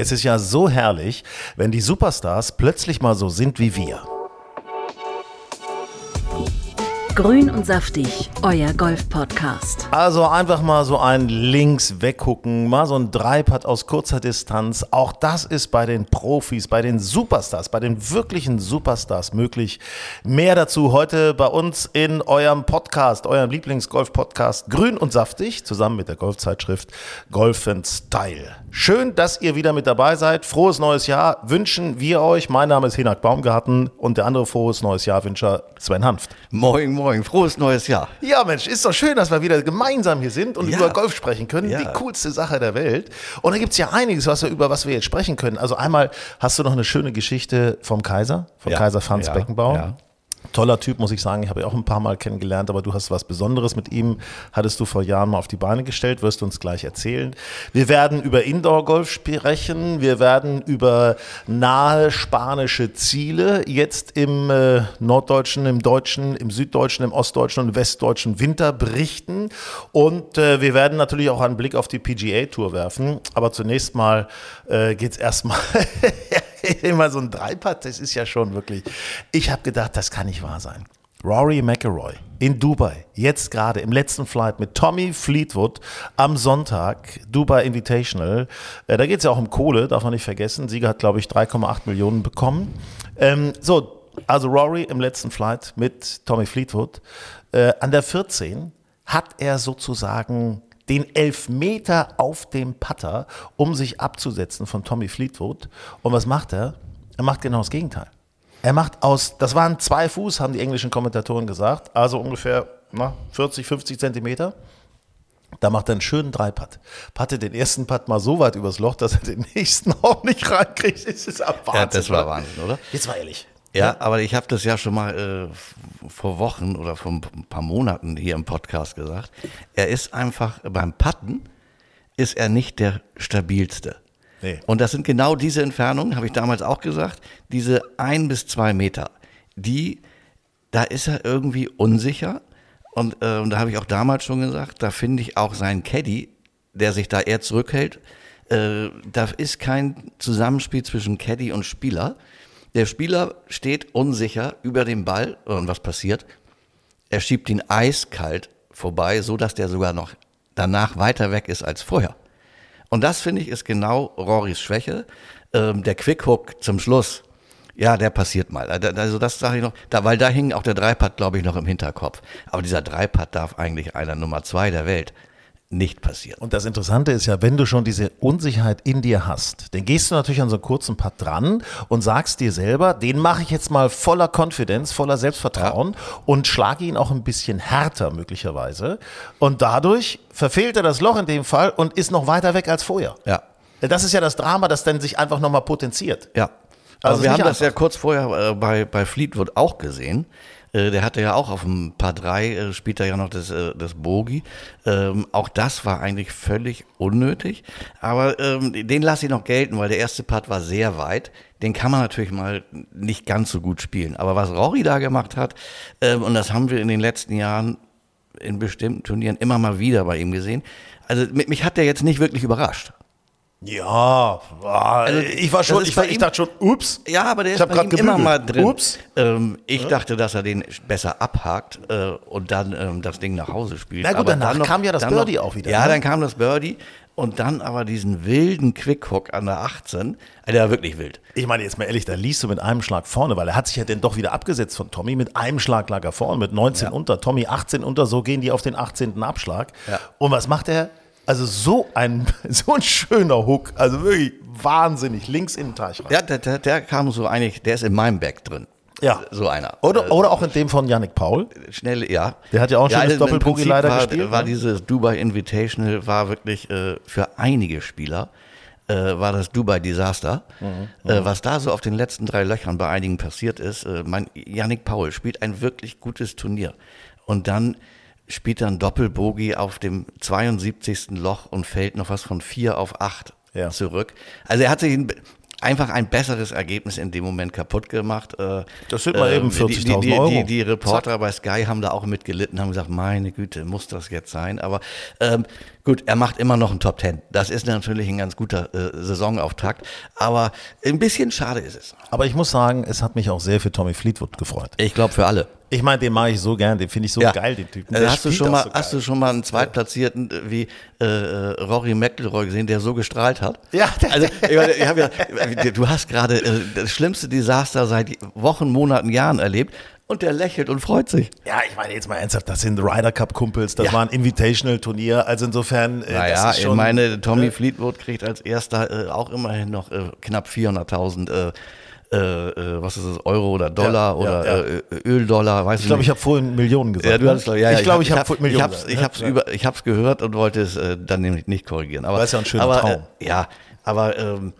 Es ist ja so herrlich, wenn die Superstars plötzlich mal so sind wie wir. Grün und saftig, euer Golf-Podcast. Also einfach mal so ein Links weggucken, mal so ein Dreipad aus kurzer Distanz. Auch das ist bei den Profis, bei den Superstars, bei den wirklichen Superstars möglich. Mehr dazu heute bei uns in eurem Podcast, eurem Lieblings-Golf-Podcast Grün und saftig, zusammen mit der Golfzeitschrift Golf Style. Schön, dass ihr wieder mit dabei seid. Frohes neues Jahr wünschen wir euch. Mein Name ist Hinak Baumgarten und der andere frohes neues Jahr Wünscher Sven Hanft. Moin, moin. Frohes neues Jahr. Ja, Mensch, ist doch schön, dass wir wieder gemeinsam hier sind und Ja. über Golf sprechen können. Ja. Die coolste Sache der Welt. Und da gibt es ja einiges, was wir, über was wir jetzt sprechen können. Also einmal hast du noch eine schöne Geschichte vom Kaiser, vom Ja. Kaiser Franz. Beckenbauer. Toller Typ, muss ich sagen. Ich habe ihn auch ein paar Mal kennengelernt, aber du hast was Besonderes mit ihm. Hattest du vor Jahren mal auf die Beine gestellt, wirst du uns gleich erzählen. Wir werden über Indoor-Golf sprechen. Wir werden über nahe spanische Ziele jetzt im äh, norddeutschen, im deutschen, im süddeutschen, im ostdeutschen und westdeutschen Winter berichten. Und äh, wir werden natürlich auch einen Blick auf die PGA-Tour werfen. Aber zunächst mal äh, geht es erstmal immer so ein Dreipad, das ist ja schon wirklich. Ich habe gedacht, das kann nicht wahr sein. Rory McIlroy in Dubai, jetzt gerade im letzten Flight mit Tommy Fleetwood am Sonntag, Dubai Invitational. Äh, da geht es ja auch um Kohle, darf man nicht vergessen. Sieger hat, glaube ich, 3,8 Millionen bekommen. Ähm, so, also Rory im letzten Flight mit Tommy Fleetwood. Äh, an der 14 hat er sozusagen den Elfmeter auf dem Putter, um sich abzusetzen von Tommy Fleetwood. Und was macht er? Er macht genau das Gegenteil. Er macht aus, das waren zwei Fuß, haben die englischen Kommentatoren gesagt, also ungefähr na, 40, 50 Zentimeter. Da macht er einen schönen Dreipad. Patte den ersten Putt mal so weit übers Loch, dass er den nächsten auch nicht reinkriegt. Das ist Wahnsinn. Ja, das war? Wahnsinn, oder? Jetzt mal ehrlich. Ja, aber ich habe das ja schon mal äh, vor Wochen oder vor ein paar Monaten hier im Podcast gesagt. Er ist einfach beim Putten ist er nicht der stabilste. Nee. Und das sind genau diese Entfernungen, habe ich damals auch gesagt, diese ein bis zwei Meter, die, da ist er irgendwie unsicher. Und, äh, und da habe ich auch damals schon gesagt, da finde ich auch seinen Caddy, der sich da eher zurückhält, äh, da ist kein Zusammenspiel zwischen Caddy und Spieler. Der Spieler steht unsicher über dem Ball und was passiert? Er schiebt ihn eiskalt vorbei, so dass der sogar noch danach weiter weg ist als vorher. Und das finde ich ist genau Rorys Schwäche. Ähm, der Quickhook zum Schluss, ja, der passiert mal. Also das sage ich noch, da, weil da hing auch der Dreipad, glaube ich, noch im Hinterkopf. Aber dieser Dreipad darf eigentlich einer Nummer zwei der Welt nicht passieren. Und das Interessante ist ja, wenn du schon diese Unsicherheit in dir hast, dann gehst du natürlich an so einen kurzen Putt dran und sagst dir selber, den mache ich jetzt mal voller Confidence, voller Selbstvertrauen und schlage ihn auch ein bisschen härter möglicherweise. Und dadurch verfehlt er das Loch in dem Fall und ist noch weiter weg als vorher. Ja. Das ist ja das Drama, das dann sich einfach nochmal potenziert. Ja. Also wir haben das ja einfach. kurz vorher äh, bei, bei Fleetwood auch gesehen. Äh, der hatte ja auch auf dem Paar 3, äh, spielt er ja noch das, äh, das Bogie. Ähm, auch das war eigentlich völlig unnötig. Aber ähm, den lasse ich noch gelten, weil der erste Part war sehr weit. Den kann man natürlich mal nicht ganz so gut spielen. Aber was Rory da gemacht hat, ähm, und das haben wir in den letzten Jahren in bestimmten Turnieren immer mal wieder bei ihm gesehen. Also mich hat der jetzt nicht wirklich überrascht. Ja, also ich war schon, ich, war, ich ihm- dachte schon, ups. Ja, aber der Ich ist bei ihm immer mal drin. Ups. Ähm, ich dachte, dass er den besser abhakt äh, und dann ähm, das Ding nach Hause spielt. Na gut, aber danach dann kam ja das Birdie auch wieder, Ja, ne? dann kam das Birdie und dann aber diesen wilden Quickhook an der 18. Also der war wirklich wild. Ich meine, jetzt mal ehrlich, da liest du mit einem Schlag vorne, weil er hat sich ja dann doch wieder abgesetzt von Tommy. Mit einem Schlag lag er vorne, mit 19 unter. Tommy 18 unter, so gehen die auf den 18. Abschlag. Ja. Und was macht er? Also so ein, so ein schöner Hook, also wirklich wahnsinnig, links in den Teich rein. Ja, der, der, der kam so eigentlich, der ist in meinem Bag drin. Ja. So einer. Oder, oder auch in dem von Yannick Paul. Schnell, ja. Der hat ja auch ein schönes also Prinzip leider war, gespielt, War ne? dieses Dubai Invitational, war wirklich äh, für einige Spieler, äh, war das Dubai Desaster. Mhm. Äh, was da so auf den letzten drei Löchern bei einigen passiert ist, äh, mein Yannick Paul spielt ein wirklich gutes Turnier. Und dann spielt ein Doppelbogie auf dem 72. Loch und fällt noch was von vier auf acht Ja. zurück. Also er hat sich, ein- einfach ein besseres Ergebnis in dem Moment kaputt gemacht. Äh, Das sind mal eben die- die, 40.000 die, Euro. Die, die Reporter bei Sky haben da auch mitgelitten, haben gesagt, meine Güte, muss das jetzt sein? Aber ähm, gut, er macht immer noch einen Top Ten. Das ist natürlich ein ganz guter äh, Saisonauftakt. Aber ein bisschen schade ist es. Aber ich muss sagen, es hat mich auch sehr für Tommy Fleetwood gefreut. Ich glaube für alle. Ich meine, den mag ich so gern, den finde ich so geil, den Typen. Äh, Der hast, du schon mal, so hast du schon mal einen Zweitplatzierten äh, wie äh, äh, Rory McIlroy gesehen, der so gestrahlt hat? Ja, also ich meine, ich ja, du hast gerade äh, das schlimmste Desaster seit Wochen, Monaten, Jahren erlebt und der lächelt und freut sich. Ja, ich meine jetzt mal ernsthaft, das sind Ryder Cup Kumpels, das Ja. war ein Invitational Turnier, also insofern äh, Naja, das ist ich schon, meine, Tommy Fleetwood kriegt als erster äh, auch immerhin noch äh, knapp 400.000 äh, äh, was ist das, Euro oder Dollar Ja, oder ja, Äh, Öldollar, weiß ich glaube, ich habe vorhin Millionen gesagt. Ja, du hast, ja, ja, ich glaube, ich, habe hab, ich Millionen ich hab's Ja. über, ich hab's gehört und wollte es äh, dann nämlich nicht korrigieren. Aber es ja ein schöner aber, Traum. Äh, ja, aber ähm,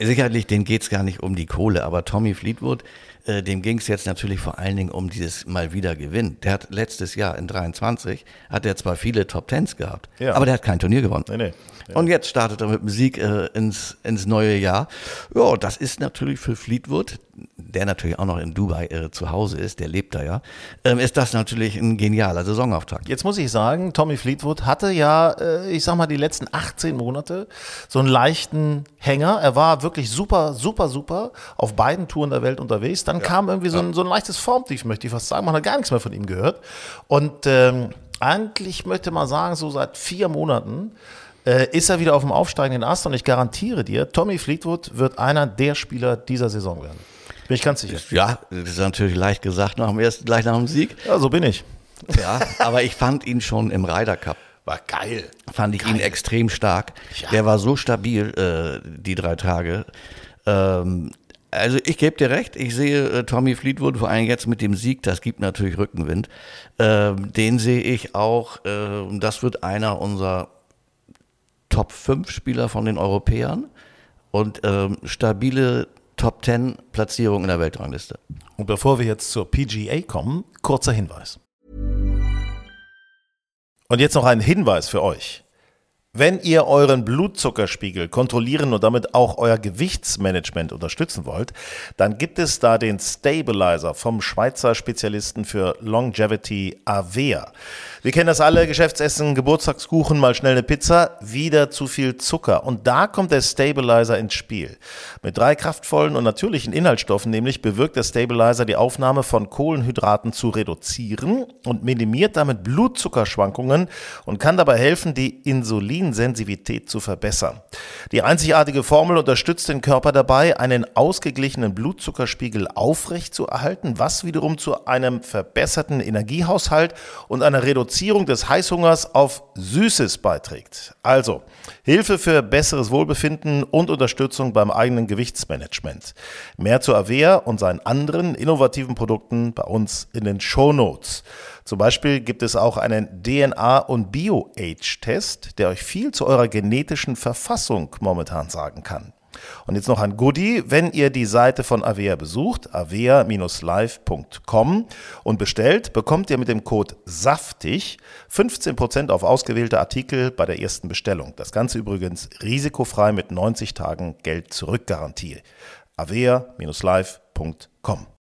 sicherlich, denen geht's gar nicht um die Kohle. Aber Tommy Fleetwood, äh, dem ging's jetzt natürlich vor allen Dingen um dieses mal wieder Gewinn. Der hat letztes Jahr in 23 hat er zwar viele Top Tens gehabt, Ja. aber der hat kein Turnier gewonnen. Nee, nee. Ja. Und jetzt startet er mit dem Sieg äh, ins, ins neue Jahr. Ja, das ist natürlich für Fleetwood, der natürlich auch noch in Dubai äh, zu Hause ist, der lebt da ja, ähm, ist das natürlich ein genialer Saisonauftakt. Jetzt muss ich sagen, Tommy Fleetwood hatte ja, äh, ich sag mal, die letzten 18 Monate so einen leichten Hänger. Er war wirklich super, super, super auf beiden Touren der Welt unterwegs. Dann kam irgendwie so ein, so ein leichtes Formtief, möchte ich fast sagen. Man hat gar nichts mehr von ihm gehört. Und ähm, eigentlich möchte man sagen, so seit vier Monaten äh, ist er wieder auf dem aufsteigenden Ast. Und ich garantiere dir, Tommy Fleetwood wird einer der Spieler dieser Saison werden. Bin ich ganz sicher. Ja, das ist natürlich leicht gesagt nach dem ersten, gleich nach dem Sieg. Ja, so bin ich. Ja, aber ich fand ihn schon im Ryder Cup. War geil. Fand ich ihn extrem stark. Ja. Der war so stabil, äh, die drei Tage. Ähm, also ich gebe dir recht, ich sehe äh, Tommy Fleetwood, vor allem jetzt mit dem Sieg, das gibt natürlich Rückenwind. Ähm, den sehe ich auch, äh, das wird einer unserer Top 5 Spieler von den Europäern und ähm, stabile Top 10 Platzierung in der Weltrangliste. Und bevor wir jetzt zur PGA kommen, kurzer Hinweis. Und jetzt noch ein Hinweis für euch. Wenn ihr euren Blutzuckerspiegel kontrollieren und damit auch euer Gewichtsmanagement unterstützen wollt, dann gibt es da den Stabilizer vom Schweizer Spezialisten für Longevity Avea. Wir kennen das alle, Geschäftsessen, Geburtstagskuchen, mal schnell eine Pizza, wieder zu viel Zucker. Und da kommt der Stabilizer ins Spiel. Mit drei kraftvollen und natürlichen Inhaltsstoffen nämlich bewirkt der Stabilizer die Aufnahme von Kohlenhydraten zu reduzieren und minimiert damit Blutzuckerschwankungen und kann dabei helfen, die Insulinsensitivität zu verbessern. Die einzigartige Formel unterstützt den Körper dabei, einen ausgeglichenen Blutzuckerspiegel aufrecht zu erhalten, was wiederum zu einem verbesserten Energiehaushalt und einer Reduzierung des Heißhungers auf Süßes beiträgt. Also Hilfe für besseres Wohlbefinden und Unterstützung beim eigenen Gewichtsmanagement. Mehr zu Avea und seinen anderen innovativen Produkten bei uns in den Shownotes. Zum Beispiel gibt es auch einen DNA- und Bio-Age-Test, der euch viel zu eurer genetischen Verfassung momentan sagen kann. Und jetzt noch ein Goodie, wenn ihr die Seite von Avea besucht, avea-live.com und bestellt, bekommt ihr mit dem Code SAFTIG 15% auf ausgewählte Artikel bei der ersten Bestellung. Das Ganze übrigens risikofrei mit 90 Tagen Geld zurückgarantie. avea-live.com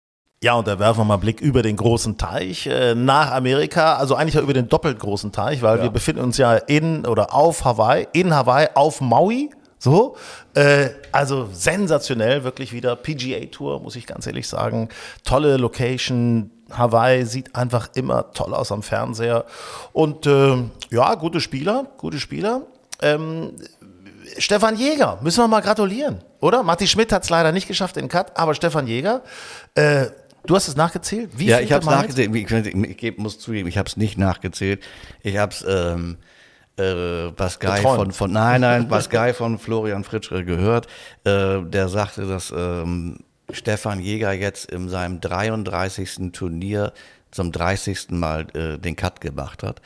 ja, und da werfen wir mal einen Blick über den großen Teich äh, nach Amerika, also eigentlich ja über den doppelt großen Teich, weil wir befinden uns ja in oder auf Hawaii, in Hawaii, auf Maui. So, äh, also sensationell, wirklich wieder PGA-Tour, muss ich ganz ehrlich sagen. Tolle Location, Hawaii sieht einfach immer toll aus am Fernseher. Und ähm, ja, gute Spieler, gute Spieler. Ähm, Stefan Jäger, müssen wir mal gratulieren, oder? Matti Schmidt hat es leider nicht geschafft in Cut, aber Stefan Jäger, äh, du hast es nachgezählt? Wie ja, ich habe es nachgezählt. Ich, ich, ich muss zugeben, ich habe es nicht nachgezählt. Ich habe es ähm, äh, Geträumt. von, von nein, nein, Baskai von Florian Fritschre gehört. Äh, der sagte, dass ähm, Stefan Jäger jetzt in seinem 33. Turnier zum 30. Mal äh, den Cut gemacht hat.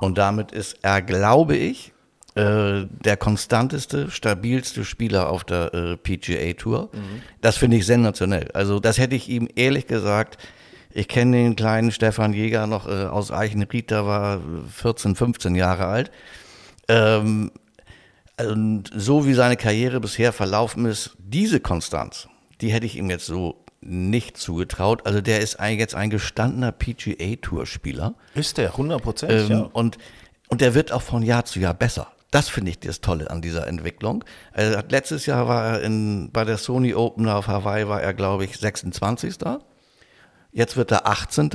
Und damit ist er, glaube ich, äh, der konstanteste, stabilste Spieler auf der äh, PGA Tour. Das finde ich sensationell. Also das hätte ich ihm ehrlich gesagt, ich kenne den kleinen Stefan Jäger noch äh, aus Eichenried, der war 14, 15 Jahre alt. Ähm, Und so wie seine Karriere bisher verlaufen ist, diese Konstanz, die hätte ich ihm jetzt so nicht zugetraut. Also der ist ein, jetzt ein gestandener PGA-Tour-Spieler. Ist der, 100 Prozent, Ähm, ja. und, und der wird auch von Jahr zu Jahr besser. Das finde ich das Tolle an dieser Entwicklung. Hat, letztes Jahr war er in, bei der Sony Open auf Hawaii, war er, glaube ich, 26. Jetzt wird er 18.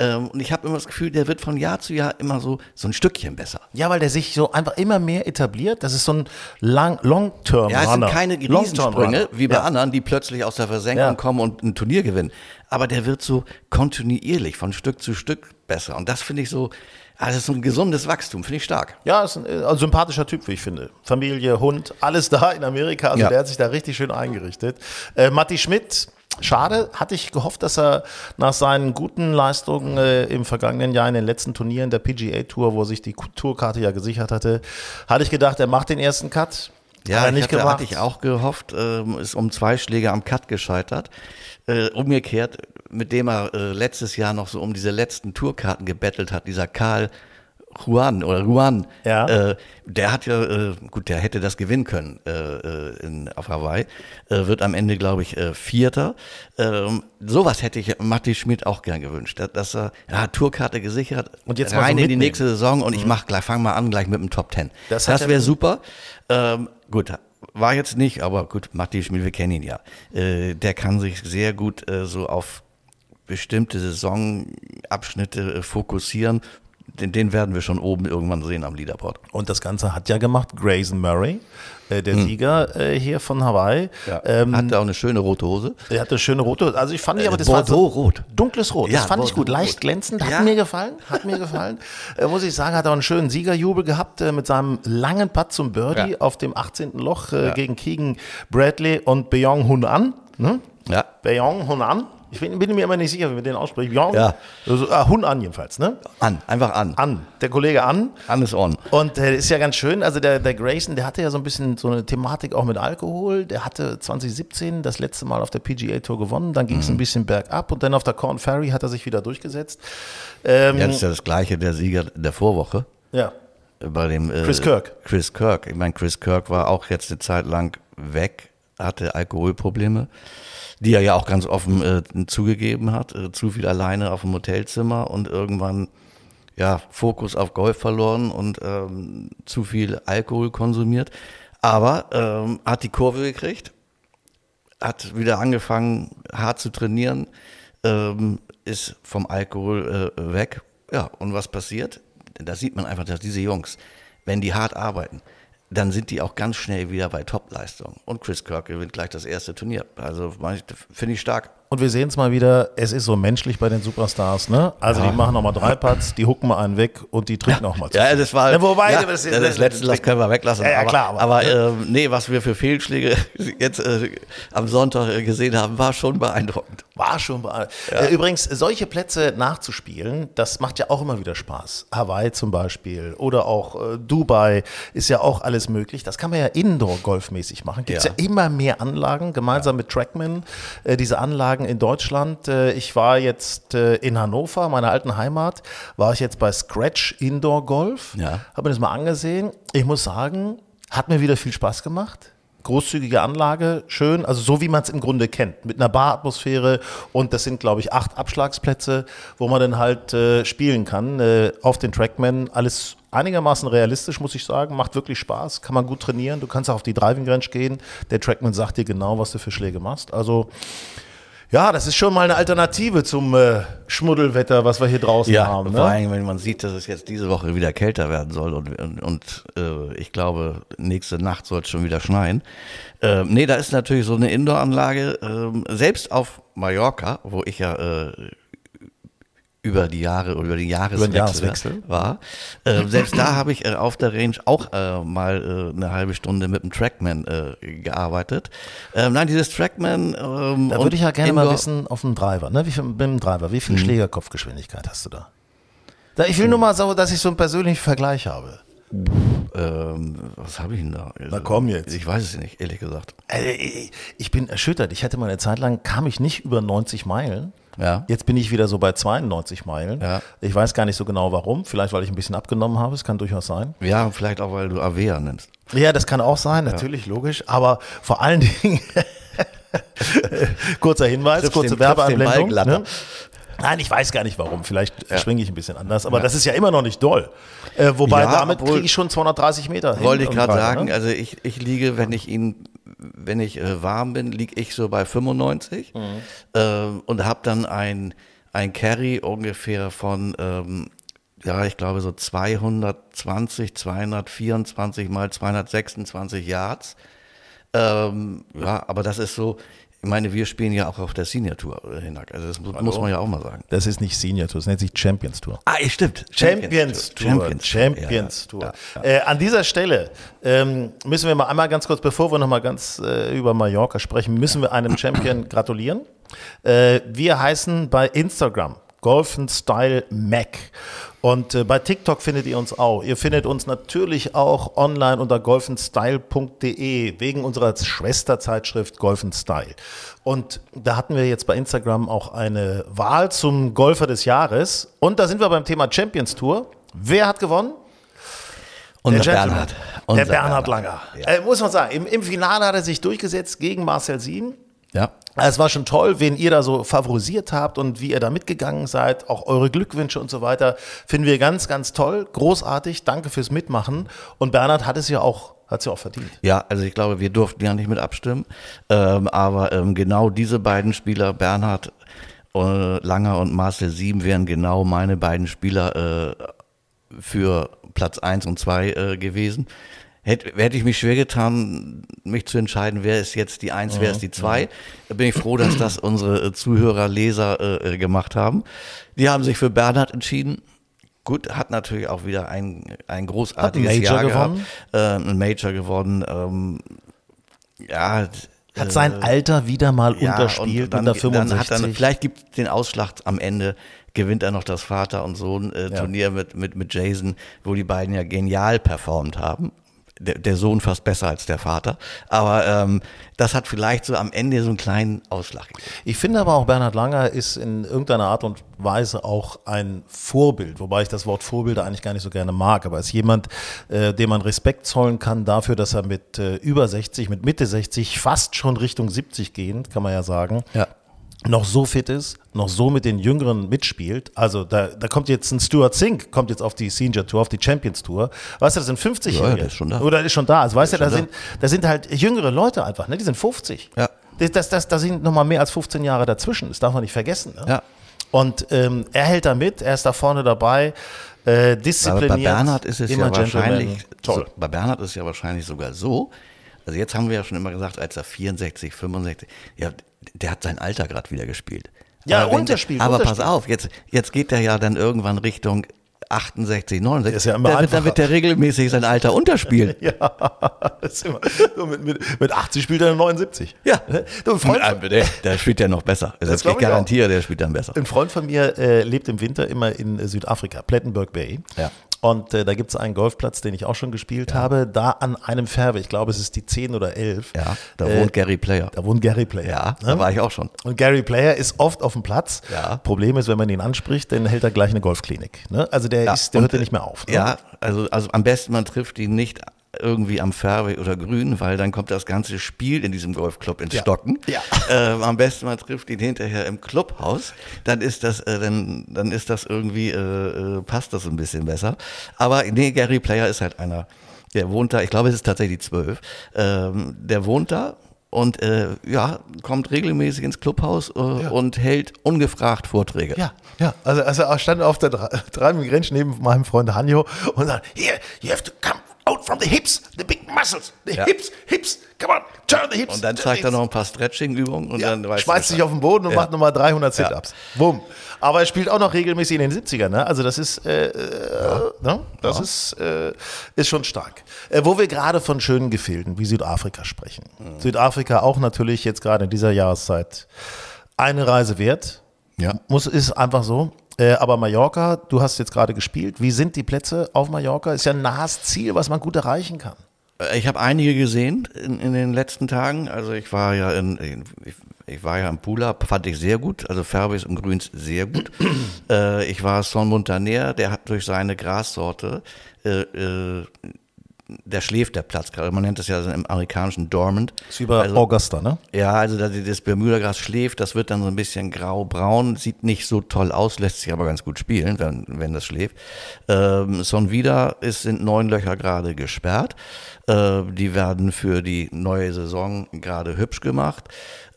Ähm, und ich habe immer das Gefühl, der wird von Jahr zu Jahr immer so, so ein Stückchen besser. Ja, weil der sich so einfach immer mehr etabliert. Das ist so ein lang, Long-Term Ja, es sind keine Riesensprünge wie bei ja. anderen, die plötzlich aus der Versenkung Ja. kommen und ein Turnier gewinnen. Aber der wird so kontinuierlich von Stück zu Stück besser. Und das finde ich so, also ist so ein gesundes Wachstum, finde ich stark. Ja, ist ein äh, also sympathischer Typ, wie ich finde. Familie, Hund, alles da in Amerika. Also Ja. der hat sich da richtig schön eingerichtet. Äh, Matti Schmidt, schade, hatte ich gehofft, dass er nach seinen guten Leistungen äh, im vergangenen Jahr in den letzten Turnieren der PGA Tour, wo er sich die Tourkarte ja gesichert hatte, hatte ich gedacht, er macht den ersten Cut. Ja, Hat ich nicht hatte, gemacht. hatte ich auch gehofft, ähm, ist um zwei Schläge am Cut gescheitert. Äh, umgekehrt, mit dem er äh, letztes Jahr noch so um diese letzten Tourkarten gebettelt hat, dieser Karl Juan oder Juan, Ja. äh, der hat ja, äh, gut, der hätte das gewinnen können äh, äh, in, auf Hawaii, äh, wird am Ende, glaube ich, äh, Vierter. Ähm, sowas hätte ich Matti Schmidt auch gern gewünscht, dass- er, ja, Tourkarte gesichert, Und jetzt mal so rein in die nächste Saison und ich mach gleich, fang mal an, gleich mit dem Top Ten. Das Das, wäre super. Ähm, gut, war jetzt nicht, aber gut, Matti Schmidt, wir kennen ihn ja. Der kann sich sehr gut so auf bestimmte Saisonabschnitte fokussieren. Den, den werden wir schon oben irgendwann sehen am Leaderboard. Und das Ganze hat ja gemacht Grayson Murray, äh, der Sieger äh, hier von Hawaii. Ähm, Hatte auch eine schöne rote Hose. Er hatte schöne rote, also ich fand Äh, aber das war so Bordeaux-rot. dunkles Rot. Das Ja, fand ich gut, leicht glänzend, hat Ja. mir gefallen, hat mir gefallen. äh, muss ich sagen, hat auch einen schönen Siegerjubel gehabt äh, mit seinem langen Putt zum Birdie Ja. auf dem 18. Loch äh, gegen Keegan Bradley und Beong Hunan. Ne? Ja. Beong Hunan. Ich bin, bin mir immer nicht sicher, wie wir den aussprechen. Beong, Ja. also, äh, Hunan jedenfalls, ne? An, einfach an. An, der Kollege An. An ist on. Und äh, ist ja ganz schön, also der, der Grayson, der hatte ja so ein bisschen so eine Thematik auch mit Alkohol. Der hatte 2017 das letzte Mal auf der PGA Tour gewonnen, dann ging es ein bisschen bergab und dann auf der Corn Ferry hat er sich wieder durchgesetzt. Ähm, Ja, das ist ja das gleiche, der Sieger der Vorwoche. ja. bei dem äh, Chris Kirk. Chris Kirk. Ich meine, Chris Kirk war auch jetzt eine Zeit lang weg, hatte Alkoholprobleme, die er ja auch ganz offen äh, zugegeben hat. Äh, zu viel alleine auf dem Hotelzimmer und irgendwann ja Fokus auf Golf verloren und ähm, zu viel Alkohol konsumiert. Aber ähm, hat die Kurve gekriegt, hat wieder angefangen, hart zu trainieren, ähm, ist vom Alkohol äh, weg. Ja, und was passiert? Da sieht man einfach, dass diese Jungs, wenn die hart arbeiten, dann sind die auch ganz schnell wieder bei Topleistung. Und Chris Kirk gewinnt gleich das erste Turnier. Also finde ich stark. Und wir sehen es mal wieder, es ist so menschlich bei den Superstars, ne? Also die machen nochmal drei Putts, die hucken mal einen weg und die trinken auch mal zu. Ja, das war. Ja, wobei, ja, das- das, das, letzte das können wir weglassen. Ja, ja, aber, klar, aber- Aber, ähm, nee, was wir für Fehlschläge jetzt äh, am Sonntag äh, gesehen haben, war schon beeindruckend. War schon bei. Äh, Übrigens, solche Plätze nachzuspielen, das macht ja auch immer wieder Spaß. Hawaii zum Beispiel oder auch äh, Dubai ist ja auch alles möglich. Das kann man ja Indoor-Golfmäßig machen. Gibt es ja. Ja. immer mehr Anlagen, gemeinsam mit Trackman. Äh, diese Anlagen in Deutschland. Äh, ich war jetzt äh, in Hannover, meiner alten Heimat, war ich jetzt bei Scratch Indoor Golf. Ja. Habe mir das mal angesehen. Ich muss sagen, hat mir wieder viel Spaß gemacht. Großzügige Anlage, schön, also so wie man es im Grunde kennt, mit einer Baratmosphäre und das sind, glaube ich, acht Abschlagsplätze, wo man dann halt äh, spielen kann äh, auf den Trackman. Alles einigermaßen realistisch, muss ich sagen, macht wirklich Spaß, kann man gut trainieren. Du kannst auch auf die Driving Range gehen. Der Trackman sagt dir genau, was du für Schläge machst. Also ja, das ist schon mal eine Alternative zum äh, Schmuddelwetter, was wir hier draußen haben. vor Ne? allem, wenn man sieht, dass es jetzt diese Woche wieder kälter werden soll und, und, und äh, ich glaube, nächste Nacht soll es schon wieder schneien. Ähm, nee, da ist natürlich so eine Indoor-Anlage, ähm, selbst auf Mallorca, wo ich ja äh, über die Jahre oder über die Jahreswechsel, Jahreswechsel. war. Äh, selbst da habe ich äh, auf der Range auch äh, mal äh, eine halbe Stunde mit dem Trackman äh, gearbeitet. Ähm, nein, dieses Trackman. Ähm, Da würde ich ja gerne mal wissen, auf dem Driver, ne? Wie viel, mit dem Driver, wie viel Mhm. Schlägerkopfgeschwindigkeit hast du da? da? Ich will nur mal so, dass ich so einen persönlichen Vergleich habe. Ähm, was habe ich denn da? Na komm jetzt. Ich weiß es nicht, ehrlich gesagt. Äh, Ich bin erschüttert. Ich hatte mal eine Zeit lang, kam ich nicht über 90 Meilen Ja. Jetzt bin ich wieder so bei 92 Meilen. Ja. Ich weiß gar nicht so genau warum. Vielleicht, weil ich ein bisschen abgenommen habe. Es kann durchaus sein. Ja, vielleicht auch, weil du Avea nimmst. Ja, das kann auch sein, natürlich, logisch. Aber vor allen Dingen, kurzer Hinweis, Triffst kurze glatter. Ne? Nein, ich weiß gar nicht warum. Vielleicht schwinge ich ein bisschen anders. Aber das ist ja immer noch nicht doll. Äh, wobei Ja, damit kriege ich schon 230 Meter. hin Wollte ich und gerade sagen, Ne? also ich, ich liege, wenn ich ihn, wenn ich äh, warm bin, liege ich so bei 95 Mhm. ähm, und habe dann ein, ein Carry ungefähr von, ähm, ja, ich glaube so 220, 224 mal 226 Yards. Ähm, ja, aber das ist so, ich meine, wir spielen ja auch auf der Senior Tour, äh, Hinak. Also das muss, muss man ja auch mal sagen. Das ist nicht Senior Tour, das nennt sich Champions Tour. Ah, stimmt. Champions Tour. Champions, Champions Ja, Tour. ja, ja. Äh, an dieser Stelle ähm, müssen wir mal einmal ganz kurz, bevor wir noch mal ganz äh, über Mallorca sprechen, müssen wir einem Champion gratulieren. Äh, wir heißen bei Instagram Golf Style Mac. Und äh, bei TikTok findet ihr uns auch. Ihr findet uns natürlich auch online unter golfenstyle.de wegen unserer Schwesterzeitschrift Golf Style. Und da hatten wir jetzt bei Instagram auch eine Wahl zum Golfer des Jahres. Und da sind wir beim Thema Champions Tour. Wer hat gewonnen? Unser Der. Bernhard. Der Unser Bernhard Bernhard. Langer. Äh, muss man sagen, im, im Finale hat er sich durchgesetzt gegen Marcel Sien. Ja. Es war schon toll, wen ihr da so favorisiert habt und wie ihr da mitgegangen seid. Auch eure Glückwünsche und so weiter finden wir ganz, ganz toll. Großartig. Danke fürs Mitmachen. Und Bernhard hat es ja auch, hat es ja auch verdient. Ja, also ich glaube, wir durften ja nicht mit abstimmen. Ähm, aber ähm, genau diese beiden Spieler, Bernhard äh, Langer und Marcel Sieben, wären genau meine beiden Spieler äh, für Platz 1 und 2 äh, gewesen. Hätte, hätte ich mich schwer getan, mich zu entscheiden, wer ist jetzt die Eins, wer ist die Zwei. Da bin ich froh, dass das unsere äh, Zuhörer, Leser äh, gemacht haben. Die haben sich für Bernhard entschieden. Gut, hat natürlich auch wieder ein, ein großartiges Major Jahr gewonnen. gehabt. Äh, ein Major gewonnen. Ähm, ja, Hat sein Alter wieder mal ja, unterspielt und dann, mit der Dann hat 65. dann, vielleicht gibt es den Ausschlag am Ende, gewinnt er noch das Vater- und Sohn-Turnier mit, mit, mit Jason, wo die beiden ja genial performt haben. Der, der Sohn fast besser als der Vater. Aber ähm, das hat vielleicht so am Ende so einen kleinen Ausschlag. Ich finde aber auch Bernhard Langer ist in irgendeiner Art und Weise auch ein Vorbild, wobei ich das Wort Vorbilder eigentlich gar nicht so gerne mag, aber ist jemand, äh, dem man Respekt zollen kann dafür, dass er mit äh, über 60, mit Mitte 60, fast schon Richtung 70 gehend, kann man ja sagen, Ja. Noch so fit ist, noch so mit den Jüngeren mitspielt. Also da, da kommt jetzt ein Stuart Sink, kommt jetzt auf die Senior Tour, auf die Champions Tour. Weißt du, das sind 50-Jährige. Ja, der ist schon da. Oder ist schon da. Also weißt du, da sind, da sind halt jüngere Leute einfach, ne? Die sind 50. Ja. Das, das, das, da sind nochmal mehr als 15 Jahre dazwischen. Das darf man nicht vergessen. Ne? Ja. Und ähm, er hält da mit, er ist da vorne dabei, äh, Aber diszipliniert. bei Bernhard ist es immer ja wahrscheinlich. Toll. So, bei Bernhard ist es ja wahrscheinlich sogar so, also jetzt haben wir ja schon immer gesagt, als er 64, 65, ja, der hat sein Alter gerade wieder gespielt. Ja, Aber wenn- unterspielt, Aber unterspielt. pass auf, jetzt, jetzt geht der ja dann irgendwann Richtung 68, 69. Ist ja immer da, wird, da wird der regelmäßig sein Alter unterspielen. Ja, das ist immer, mit, mit, mit 80 spielt er 79. Ja. Du, ein, Freund, Äh, Der, der spielt ja noch besser. Also Das glaub ich ich auch. garantiere, der spielt dann besser. ein Freund von mir äh, lebt im Winter immer in Südafrika, Plettenberg Bay. Ja. Und äh, da gibt es einen Golfplatz, den ich auch schon gespielt habe, da an einem Fairway, ich glaube es ist die 10 oder 11. Ja, da Äh, wohnt Gary Player. Da wohnt Gary Player. Ja, ne? da war ich auch schon. Und Gary Player ist oft auf dem Platz. Ja. Problem ist, wenn man ihn anspricht, dann hält er gleich eine Golfklinik. Ne? Also der, Ja, ist, der und, hört ja nicht mehr auf. Ne? Ja, also, also am besten man trifft ihn nicht irgendwie am Fairway oder Grün, weil dann kommt das ganze Spiel in diesem Golfclub ins Ja. Stocken. Ja. Äh, am besten man trifft ihn hinterher im Clubhaus, dann ist das, äh, dann, dann ist das irgendwie, äh, äh, passt das ein bisschen besser. Aber nee, Gary Player ist halt einer, der wohnt da, ich glaube es ist tatsächlich zwölf, ähm, der wohnt da und äh, ja, kommt regelmäßig ins Clubhaus äh, und hält ungefragt Vorträge. Ja, ja. Also, also er stand auf der Dre- Driving Range neben meinem Freund Hanjo und sagt, here, you have to come out from the hips, the big muscles, the Ja. hips, hips, come on, turn the hips. Und dann zeigt er noch hips." ein paar Stretching-Übungen und ja, dann weiß schmeißt sich auf den Boden und macht nochmal 300 Ja. Sit-Ups. Bumm. Aber er spielt auch noch regelmäßig in den 70ern, ne? Also das ist, äh, äh, ne? das ist, äh, ist schon stark. Äh, wo wir gerade von schönen Gefilden wie Südafrika sprechen. Mhm. Südafrika auch natürlich jetzt gerade in dieser Jahreszeit eine Reise wert. Ja. Muss, ist einfach so. Äh, aber Mallorca, du hast jetzt gerade gespielt. Wie sind die Plätze auf Mallorca? Ist ja ein nahes Ziel, was man gut erreichen kann. Äh, Ich habe einige gesehen in, in den letzten Tagen. Also ich war ja in, in Ich war ja im Pula, fand ich sehr gut. Also Fairways und Grüns sehr gut. äh, ich war Son Montaner, der hat durch seine Grassorte äh, der schläft der Platz gerade. Man nennt das ja im amerikanischen Dormant. Das ist wie bei also, Augusta, ne? Ja, also das, das Bermuda-Gras schläft, das wird dann so ein bisschen grau-braun, sieht nicht so toll aus, lässt sich aber ganz gut spielen, wenn, wenn das schläft. Ähm, Son Vida ist, sind neun Löcher gerade gesperrt. Äh, die werden für die neue Saison gerade hübsch gemacht.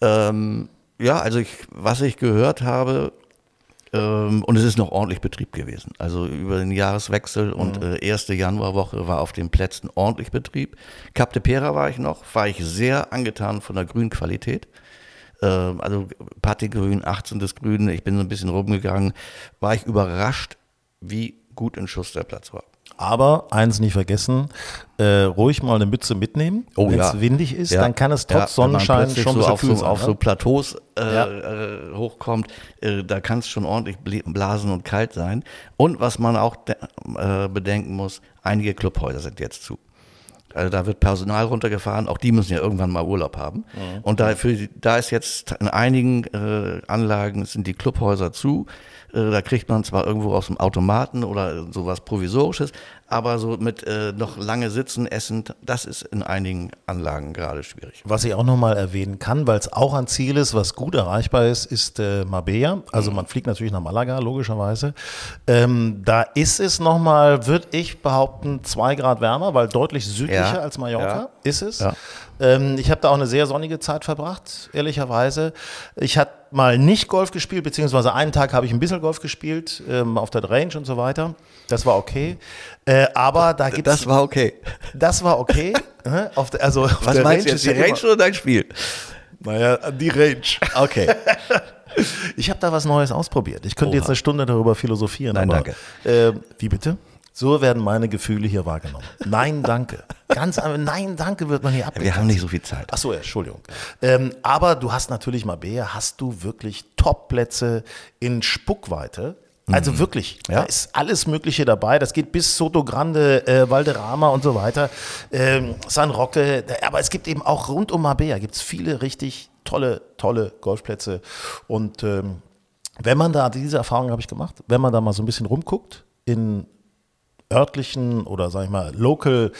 Ähm, ja, also ich, was ich gehört habe, ähm, und es ist noch ordentlich Betrieb gewesen. Also über den Jahreswechsel und äh, erste Januarwoche war auf den Plätzen ordentlich Betrieb. Cap de Pera war ich noch, war ich sehr angetan von der Grünqualität. Ähm, also Partygrün, 18. Grün, ich bin so ein bisschen rumgegangen, war ich überrascht, wie gut in Schuss der Platz war. Aber eins nicht vergessen, äh, ruhig mal eine Mütze mitnehmen. Oh, Wenn ja. es windig ist, Ja. dann kann es trotz Ja, Sonnenschein schon so auf, so, sein, auf ne? so Plateaus äh, Ja. äh, hochkommt, äh, da kann es schon ordentlich bl- blasen und kalt sein. Und was man auch äh, bedenken muss, einige Clubhäuser sind jetzt zu. Also da wird Personal runtergefahren, auch die müssen ja irgendwann mal Urlaub haben. Und da, für, die- da ist jetzt in einigen äh, Anlagen sind die Clubhäuser zu. Äh, da kriegt man zwar irgendwo aus dem Automaten oder sowas Provisorisches, aber so mit äh, noch lange sitzen, essen, das ist in einigen Anlagen gerade schwierig. Was ich auch nochmal erwähnen kann, weil es auch ein Ziel ist, was gut erreichbar ist, ist äh, Marbella. Also man fliegt natürlich nach Malaga, logischerweise. Ähm, da ist es nochmal, würde ich behaupten, zwei Grad wärmer, weil deutlich südlicher Ja. als Mallorca Ja. ist es. Ja. Ähm, ich habe da auch eine sehr sonnige Zeit verbracht, ehrlicherweise. Ich hatte mal nicht Golf gespielt, beziehungsweise einen Tag habe ich ein bisschen Golf gespielt, ähm, auf der Range und so weiter. Das war okay. Äh, aber da gibt es. Das war okay. Das war okay. ne? auf der, also auf Was der meinst du ist jetzt, die Range oder dein Spiel? Naja, die Range. Okay. Ich habe da was Neues ausprobiert. Ich könnte Oha. jetzt eine Stunde darüber philosophieren. Nein, aber, danke. Äh, wie bitte? So werden meine Gefühle hier wahrgenommen. Nein, danke. Ganz einfach, nein, danke wird man hier abgekürzt. Wir haben nicht so viel Zeit. Ach so, ja, Entschuldigung. Ähm, aber du hast natürlich Mabea, hast du wirklich Top-Plätze in Spuckweite. Also wirklich, da Mhm. Ja. ist alles Mögliche dabei. Das geht bis Soto Grande, äh, Valderrama und so weiter, ähm, San Roque. Da- Aber es gibt eben auch rund um Mabea gibt es viele richtig tolle, tolle Golfplätze. Und ähm, wenn man da, diese Erfahrung habe ich gemacht, wenn man da mal so ein bisschen rumguckt in örtlichen oder sag ich mal Local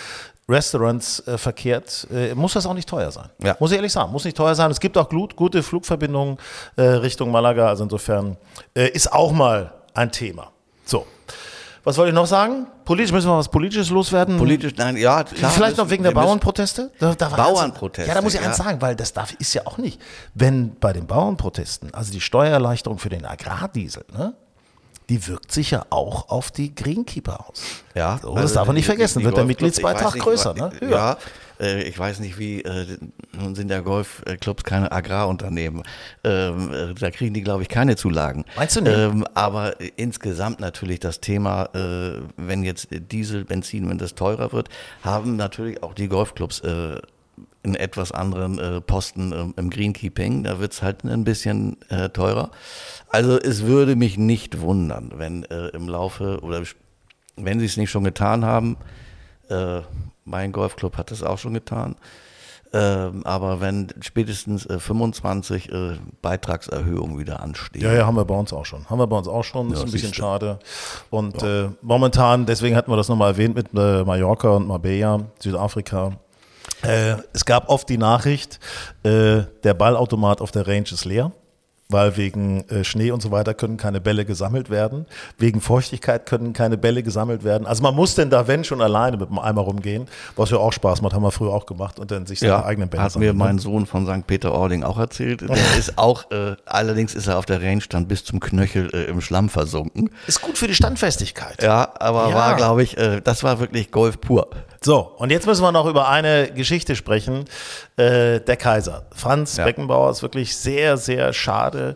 Restaurants äh, verkehrt, äh, muss das auch nicht teuer sein. Ja. Muss ich ehrlich sagen, muss nicht teuer sein. Es gibt auch gut, gute Flugverbindungen äh, Richtung Malaga, also insofern äh, ist auch mal ein Thema. So. Was wollte ich noch sagen? Politisch müssen wir was Politisches loswerden. Politisch, nein, ja, klar. Vielleicht noch wegen der Bauernproteste? Da, da Bauernproteste, Ja, da muss ich ja. eins sagen, weil das darf, ist ja auch nicht. Wenn bei den Bauernprotesten, also die Steuererleichterung für den Agrardiesel, ne, die wirkt sich ja auch auf die Greenkeeper aus. Ja, So, das also darf man nicht vergessen. wird der Mitgliedsbeitrag nicht, größer, ne? Höher. Ja, äh, ich weiß nicht, wie, äh, nun sind ja Golfclubs keine Agrarunternehmen. Ähm, äh, da kriegen die, glaube ich, keine Zulagen. Meinst du nicht? Ähm, aber insgesamt natürlich das Thema, wenn jetzt Diesel, Benzin, wenn das teurer wird, haben natürlich auch die Golfclubs einen etwas anderen äh, Posten ähm, im Greenkeeping. Da wird's halt ein bisschen äh, teurer. Also es würde mich nicht wundern, wenn äh, im Laufe oder wenn sie es nicht schon getan haben, äh, mein Golfclub hat es auch schon getan, ähm, aber wenn spätestens äh, 25 äh, Beitragserhöhungen wieder anstehen. Ja, ja, haben wir bei uns auch schon. Haben wir bei uns auch schon. ist Ja, ein bisschen schade. Und äh, momentan, deswegen hatten wir das nochmal erwähnt mit äh, Mallorca und Marbella, Südafrika. Äh, es gab oft die Nachricht, äh, der Ballautomat auf der Range ist leer. Weil wegen äh, Schnee und so weiter können keine Bälle gesammelt werden. Wegen Feuchtigkeit können keine Bälle gesammelt werden. Also man muss denn da, wenn schon alleine mit dem Eimer rumgehen, was ja auch Spaß macht, haben wir früher auch gemacht und dann sich seine Ja, eigenen Bälle hat mir sammeln, ne? mein Sohn von St. Peter-Ording auch erzählt. Der ist auch, äh, allerdings ist er auf der Range dann bis zum Knöchel äh, im Schlamm versunken. Ist gut für die Standfestigkeit. Ja, aber Ja. war, glaube ich, äh, das war wirklich Golf pur. So, und jetzt müssen wir noch über eine Geschichte sprechen. Äh, der Kaiser. Franz Ja. Beckenbauer ist wirklich sehr, sehr schade.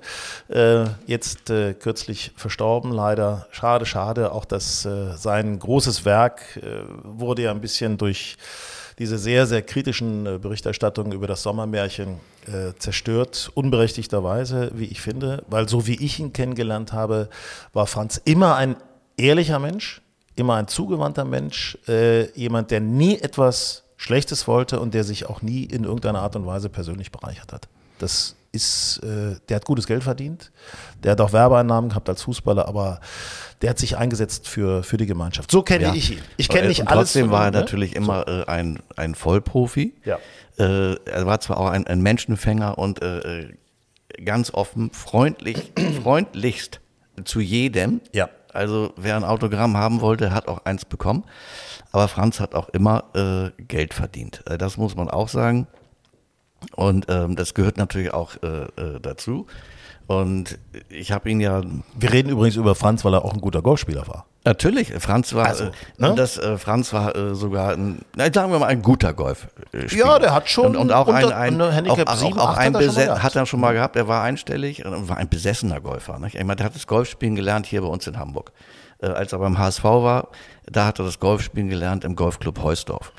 Äh, jetzt äh, kürzlich verstorben, leider. Schade, schade. Auch dass äh, sein großes Werk äh, wurde ja ein bisschen durch diese sehr, sehr kritischen äh, Berichterstattungen über das Sommermärchen äh, zerstört, unberechtigterweise, wie ich finde, weil so wie ich ihn kennengelernt habe, war Franz immer ein ehrlicher Mensch, immer ein zugewandter Mensch, äh, jemand, der nie etwas Schlechtes wollte und der sich auch nie in irgendeiner Art und Weise persönlich bereichert hat. Das ist, äh, der hat gutes Geld verdient, der hat auch Werbeeinnahmen gehabt als Fußballer, aber der hat sich eingesetzt für, für die Gemeinschaft. So kenne Ja. ich ihn. Ich kenne nicht alles. Trotzdem war er ne? natürlich immer äh, ein, ein Vollprofi. Ja. Äh, er war zwar auch ein, ein Menschenfänger und äh, äh, ganz offen, freundlich, freundlichst zu jedem. Ja. Also wer ein Autogramm haben wollte, hat auch eins bekommen. Aber Franz hat auch immer äh, Geld verdient. Äh, das muss man auch sagen. Und ähm, das gehört natürlich auch äh, äh, dazu. Und ich habe ihn ja Wir reden übrigens über Franz, weil er auch ein guter Golfspieler war. Natürlich, Franz war, Also, äh, ne? das, äh, Franz war äh, sogar ein, na, sagen wir mal, ein guter Golfspieler. Ja, der hat schon und, und auch ein, unter- ein, eine Handicap auch, auch, 7, auch 8 ein hat er schon mal Bese- gehabt. hat er schon mal gehabt. Er war einstellig und war ein besessener Golfer. Nicht? Ich meine, der hat das Golfspielen gelernt hier bei uns in Hamburg. Äh, als er beim HSV war, da hat er das Golfspielen gelernt im Golfclub Heusdorf.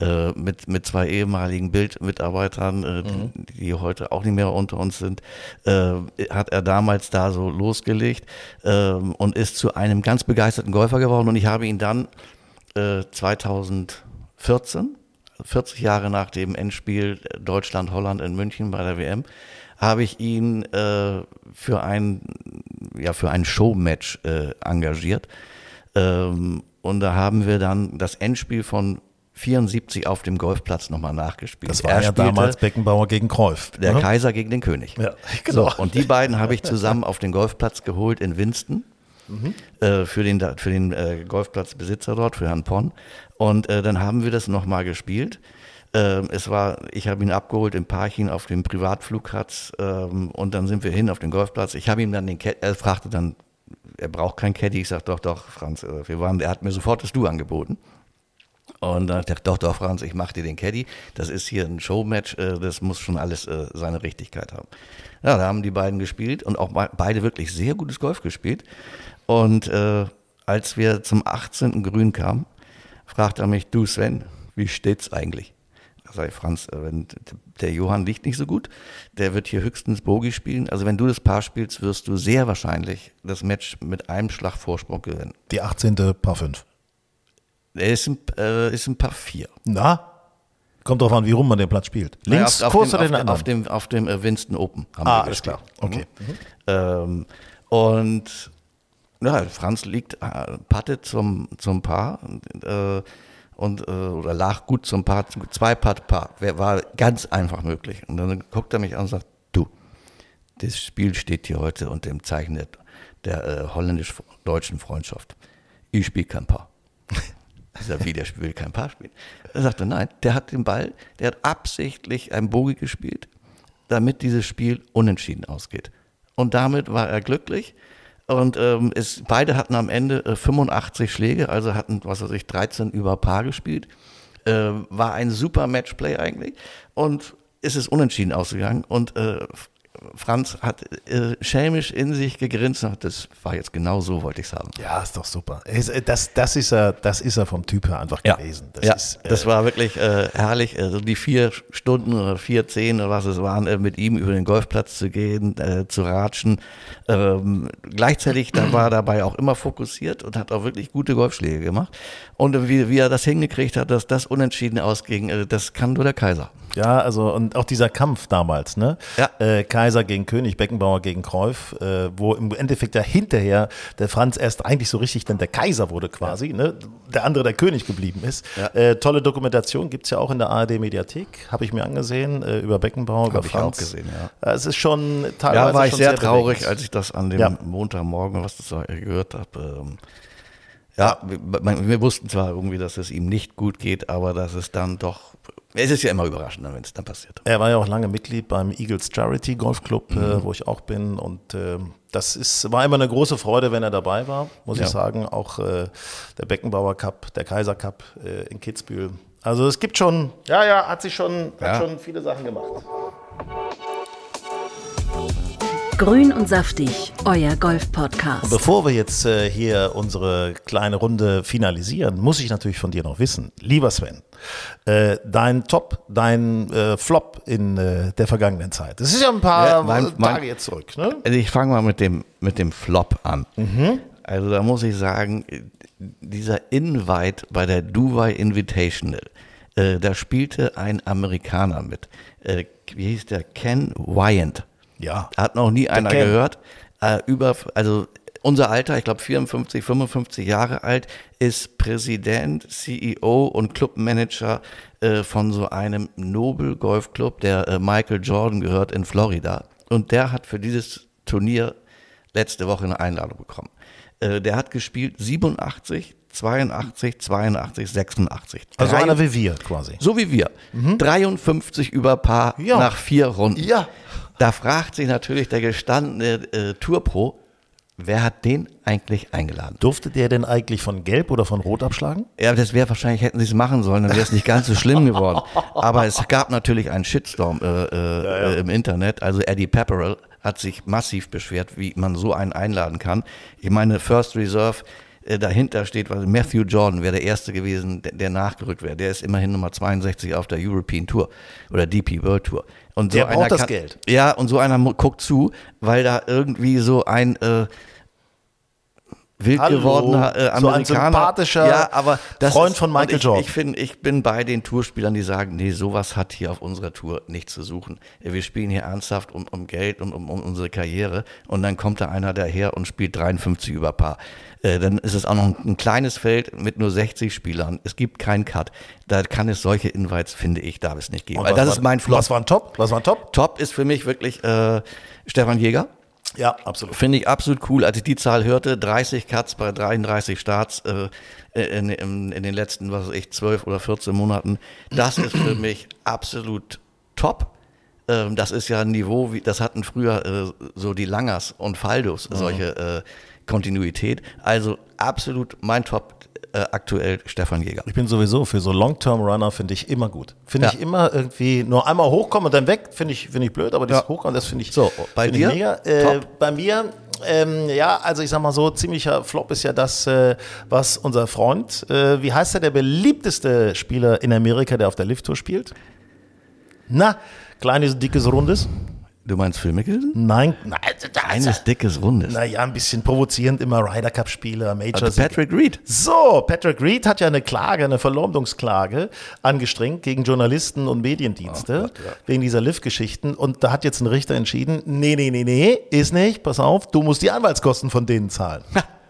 Äh, mit, mit zwei ehemaligen Bildmitarbeitern, äh, Mhm. die, die heute auch nicht mehr unter uns sind, äh, hat er damals da so losgelegt ähm, und ist zu einem ganz begeisterten Golfer geworden. Und ich habe ihn dann äh, 2014, 40 Jahre nach dem Endspiel Deutschland-Holland in München bei der WM, habe ich ihn äh, für ein, ja, für ein Showmatch äh, engagiert. Ähm, und da haben wir dann das Endspiel von 74 auf dem Golfplatz nochmal nachgespielt. Das war Er ja damals Beckenbauer gegen Cruyff. der ne? Kaiser gegen den König. Ja, genau. So, und die beiden habe ich zusammen auf den Golfplatz geholt in Winston. Äh, für den, für den äh, Golfplatzbesitzer dort, für Herrn Ponn. Und äh, dann haben wir das nochmal gespielt. Ähm, es war, ich habe ihn abgeholt im Parching auf dem Privatflugplatz ähm, und dann sind wir hin auf den Golfplatz. Ich habe ihm dann den Caddy, er fragte dann, er braucht kein Caddy. Ich sage, doch, doch, Franz, äh, wir waren, er hat mir sofort das Du angeboten. Und dann dachte ich, doch, doch, Franz, ich mach dir den Caddy. Das ist hier ein Showmatch, äh, das muss schon alles äh, seine Richtigkeit haben. Ja, da haben die beiden gespielt und auch be- beide wirklich sehr gutes Golf gespielt. Und äh, als wir zum 18. Grün kamen, fragte er mich, du Sven, wie steht's eigentlich? Da sag ich, Franz, äh, wenn, der Johann liegt nicht so gut, der wird hier höchstens Bogie spielen. Also wenn du das Paar spielst, wirst du sehr wahrscheinlich das Match mit einem Schlag Vorsprung gewinnen. Die 18. Paar 5. Er ist ein, äh, ist ein Paar 4. Na? Kommt drauf an, wie rum man den Platz spielt. Links, Naja, auf, Kurs auf, oder dem, den auf, anderen? dem, auf dem äh, Winston Open haben Ah, wir alles gespielt. klar. Okay. Ähm, und ja, Franz liegt, äh, pattet zum, zum Paar äh, und, äh, oder lag gut zum Paar, zwei Putt Paar. War ganz einfach möglich. Und dann guckt er mich an und sagt, du, das Spiel steht hier heute unter dem Zeichen der, der äh, holländisch-deutschen Freundschaft. Ich spiele kein Paar. Ich sag, wie, der will kein Paar spielen? Er sagte, nein, der hat den Ball, der hat absichtlich ein Bogie gespielt, damit dieses Spiel unentschieden ausgeht. Und damit war er glücklich. Und ähm, es, beide hatten am Ende äh, 85 Schläge, also hatten, was weiß ich, 13 über Paar gespielt. Äh, war ein super Matchplay eigentlich. Und es ist unentschieden ausgegangen. Und äh, Franz hat äh, schelmisch in sich gegrinst und hat, das war jetzt genau so, wollte ich es haben. Ja, ist doch super. Äh, Das, das, ist er, das ist er vom Typ her einfach gewesen. Das ja, ist, äh, das war wirklich äh, herrlich, also die vier Stunden oder vier, zehn oder was es waren, äh, mit ihm über den Golfplatz zu gehen, äh, zu ratschen. Ähm, gleichzeitig da war er dabei auch immer fokussiert und hat auch wirklich gute Golfschläge gemacht. Und wie, wie er das hingekriegt hat, dass das unentschieden ausging, das kann nur der Kaiser. Ja, also und auch dieser Kampf damals, ne? Ja. Äh, Kaiser gegen König, Beckenbauer gegen Cruyff, äh, wo im Endeffekt ja hinterher der Franz erst eigentlich so richtig dann der Kaiser wurde quasi, ne? Der andere der König geblieben ist. Ja. Äh, tolle Dokumentation gibt's ja auch in der ARD-Mediathek, habe ich mir angesehen, äh, über Beckenbauer, über Hab ich Franz. auch gesehen, ja. Es ist schon teilweise Ja, war ich schon sehr traurig, bewegend. als ich das an dem Ja. Montagmorgen, was das da gehört habe. Ähm, ja, wir wussten zwar irgendwie, dass es ihm nicht gut geht, aber dass es dann doch, es ist ja immer überraschend, wenn es dann passiert. Er war ja auch lange Mitglied beim Eagles Charity Golf Club, Mhm. äh, wo ich auch bin. Und ähm, das ist, war immer eine große Freude, wenn er dabei war, muss Ja. ich sagen. Auch äh, der Beckenbauer Cup, der Kaiser Cup äh, in Kitzbühel. Also es gibt schon, ja, ja, hat sich schon, Ja. hat schon viele Sachen gemacht. Grün und saftig, euer Golf-Podcast. Bevor wir jetzt äh, hier unsere kleine Runde finalisieren, muss ich natürlich von dir noch wissen, lieber Sven, äh, dein Top, dein äh, Flop in äh, der vergangenen Zeit. Das ist ja ein paar Ja, mein- mein- Tage jetzt zurück, ne? Also ich fange mal mit dem, mit dem Flop an. Mhm. Also da muss ich sagen, dieser Invite bei der Dubai Invitational, Äh, da spielte ein Amerikaner mit. Äh, wie hieß der? Ken Wyant. Ja. Hat noch nie einer Ken. gehört. Äh, über, also unser Alter, ich glaube 54, 55 Jahre alt, ist Präsident, CEO und Clubmanager äh, von so einem Nobel Golfclub, der äh, Michael Jordan gehört in Florida. Und der hat für dieses Turnier letzte Woche eine Einladung bekommen. Äh, der hat gespielt 87, 82, 82, 86. Also Drei- einer wie wir quasi. so wie wir. 53 über Paar Ja. nach vier Runden. Ja. Da fragt sich natürlich der gestandene äh, Tourpro, wer hat den eigentlich eingeladen? Durfte der denn eigentlich von Gelb oder von Rot abschlagen? Ja, das wäre wahrscheinlich, hätten sie es machen sollen, dann wäre es nicht ganz so schlimm geworden. Aber es gab natürlich einen Shitstorm äh, äh, äh, im Internet. Also Eddie Pepperell hat sich massiv beschwert, wie man so einen einladen kann. Ich meine, First Reserve, äh, dahinter steht, was Matthew Jordan wäre der Erste gewesen, der, der nachgerückt wäre. Der ist immerhin Nummer 62 auf der European Tour oder DP World Tour. Und Der so braucht einer das Geld. Ja, und so einer guckt zu, weil da irgendwie so ein äh, wild Hallo, gewordener äh, so ein Amerikaner. sympathischer ja, aber Freund ist, von Michael ich, Jordan. Ich, find, ich bin bei den Tourspielern, die sagen, nee, sowas hat hier auf unserer Tour nichts zu suchen. Wir spielen hier ernsthaft um, um Geld und um, um unsere Karriere. Und dann kommt da einer daher und spielt 53 über Paar. Äh, dann ist es auch noch ein, ein kleines Feld mit nur 60 Spielern. Es gibt keinen Cut. Da kann es solche Invites, finde ich, darf es nicht geben. Weil das war- ist mein Flop. Was war ein Top? Was war ein Top? Top ist für mich wirklich äh, Stefan Jäger. Ja, absolut. Finde ich absolut cool. Als ich die Zahl hörte, 30 Cuts bei 33 Starts äh, in, in, in den letzten, was weiß ich, 12 oder 14 Monaten, das ist für mich absolut top. Ähm, das ist ja ein Niveau, wie, das hatten früher äh, so die Langers und Faldos, solche äh, Kontinuität. Also absolut mein Top äh, aktuell Stefan Jäger. Ich bin sowieso für so Long-Term-Runner finde ich immer gut. Finde Ja. ich immer irgendwie nur einmal hochkommen und dann weg, finde ich, finde ich blöd, aber das Ja. Hochkommen, das finde ich, So, bei dir? mega. Äh, bei mir, ähm, ja, also ich sag mal so, ziemlicher Flop ist ja das, äh, was unser Freund, äh, wie heißt er, der beliebteste Spieler in Amerika, der auf der Lift-Tour spielt? Na, kleines, dickes, rundes? Du meinst Phil Mickelson? Nein, nein, Eines dickes Rundes. Naja, ein bisschen provozierend, immer Ryder Cup-Spieler, Majors. Also Patrick Reed. So, Patrick Reed hat ja eine Klage, eine Verleumdungsklage angestrengt gegen Journalisten und Mediendienste wegen dieser Liv-Geschichten. Und da hat jetzt ein Richter entschieden, nee, nee, nee, nee, ist nicht, pass auf, du musst die Anwaltskosten von denen zahlen.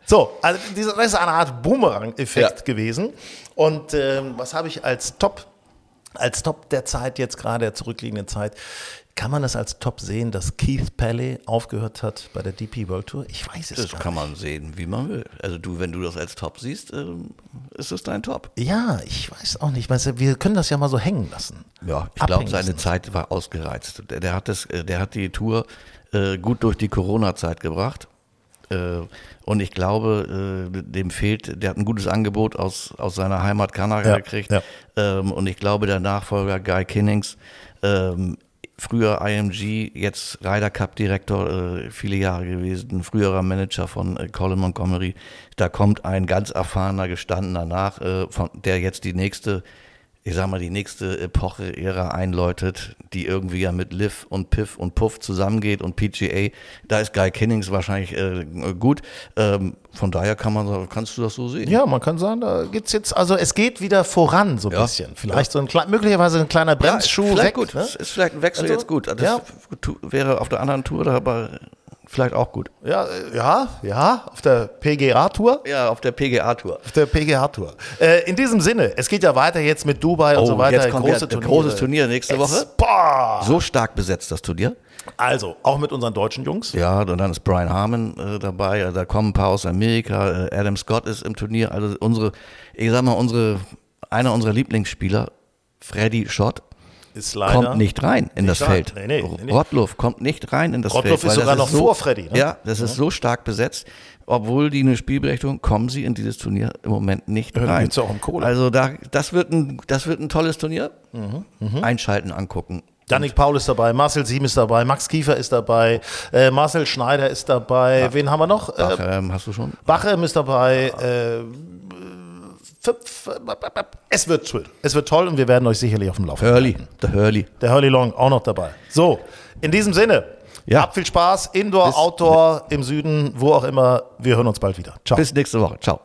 So, also das ist eine Art Boomerang-Effekt Ja. gewesen. Und ähm, was habe ich als Top, als Top der Zeit, jetzt gerade der zurückliegenden Zeit, kann man das als Top sehen, dass Keith Pelley aufgehört hat bei der DP World Tour? Ich weiß es Das gar kann man sehen, wie man will. Also du, wenn du das als Top siehst, ähm, ist es dein Top. Ja, ich weiß auch nicht. Weißt wir können das ja mal so hängen lassen. Ja, ich glaube, seine. Zeit war ausgereizt. Der, der, hat das, äh, der hat die Tour äh, gut durch die Corona-Zeit gebracht. Äh, und ich glaube, äh, dem fehlt, der hat ein gutes Angebot aus, aus seiner Heimat Kanada Ja, gekriegt. ja. Ähm, und ich glaube, der Nachfolger Guy Kinnings, ähm, früher IMG, jetzt Ryder Cup Direktor, äh, viele Jahre gewesen, früherer Manager von äh, Colin Montgomery. Da kommt ein ganz erfahrener, gestandener nach, äh, von, der jetzt die nächste ich sag mal, die nächste Epoche, Ära einläutet, die irgendwie ja mit Liv und Piff und Puff zusammengeht und PGA. Da ist Guy Kinnings wahrscheinlich äh, gut. Ähm, von daher kann man, sagen, kannst du das so sehen? Ja, man kann sagen, da geht's jetzt, also es geht wieder voran so ein Ja. bisschen. Vielleicht so ein klein, möglicherweise ein kleiner Bremsschuh vielleicht weg. gut. Ne? Ist vielleicht ein Wechsel Also, jetzt gut. Das ja. tu- wäre auf der anderen Tour dabei vielleicht auch gut. Ja, äh, ja, ja, auf der PGA-Tour. Ja, auf der PGA-Tour. Auf der PGA-Tour. Äh, in diesem Sinne, es geht ja weiter jetzt mit Dubai und Oh, so weiter. jetzt kommt ja ein großes Turnier nächste Woche. Boah. So stark besetzt das Turnier. Also, auch mit unseren deutschen Jungs. Ja, und dann ist Brian Harmon äh, dabei, da kommen ein paar aus Amerika, äh, Adam Scott ist im Turnier, also unsere, ich sag mal, unsere, einer unserer Lieblingsspieler, Freddy Schott. Kommt nicht rein in das rein. Feld. Nee, nee, nee. Rottluff kommt nicht rein in das Rottluff Feld. ist weil sogar noch so, vor Freddy, ne? Ja, das ist so stark besetzt. Obwohl die eine Spielberechtigung, kommen sie in dieses Turnier im Moment nicht Ja, da rein. ja auch um Kohle. Also da, das wird ein, das wird ein tolles Turnier. Mhm, Einschalten, angucken. Yannick Paul ist dabei, Marcel Siem ist dabei, Max Kiefer ist dabei, äh, Marcel Schneider ist dabei. Wen haben wir noch? Äh, Ach, ähm, hast du schon? Bachem ist dabei. Äh, fünf, es wird toll. Es wird toll und wir werden euch sicherlich auf dem Laufenden Hurley, halten. der Hurley. Der Hurley Long auch noch dabei. So, in diesem Sinne. Ja. Habt viel Spaß, Indoor, Bis- Outdoor, im Süden, wo auch immer. Wir hören uns bald wieder. Ciao. Bis nächste Woche. Ciao.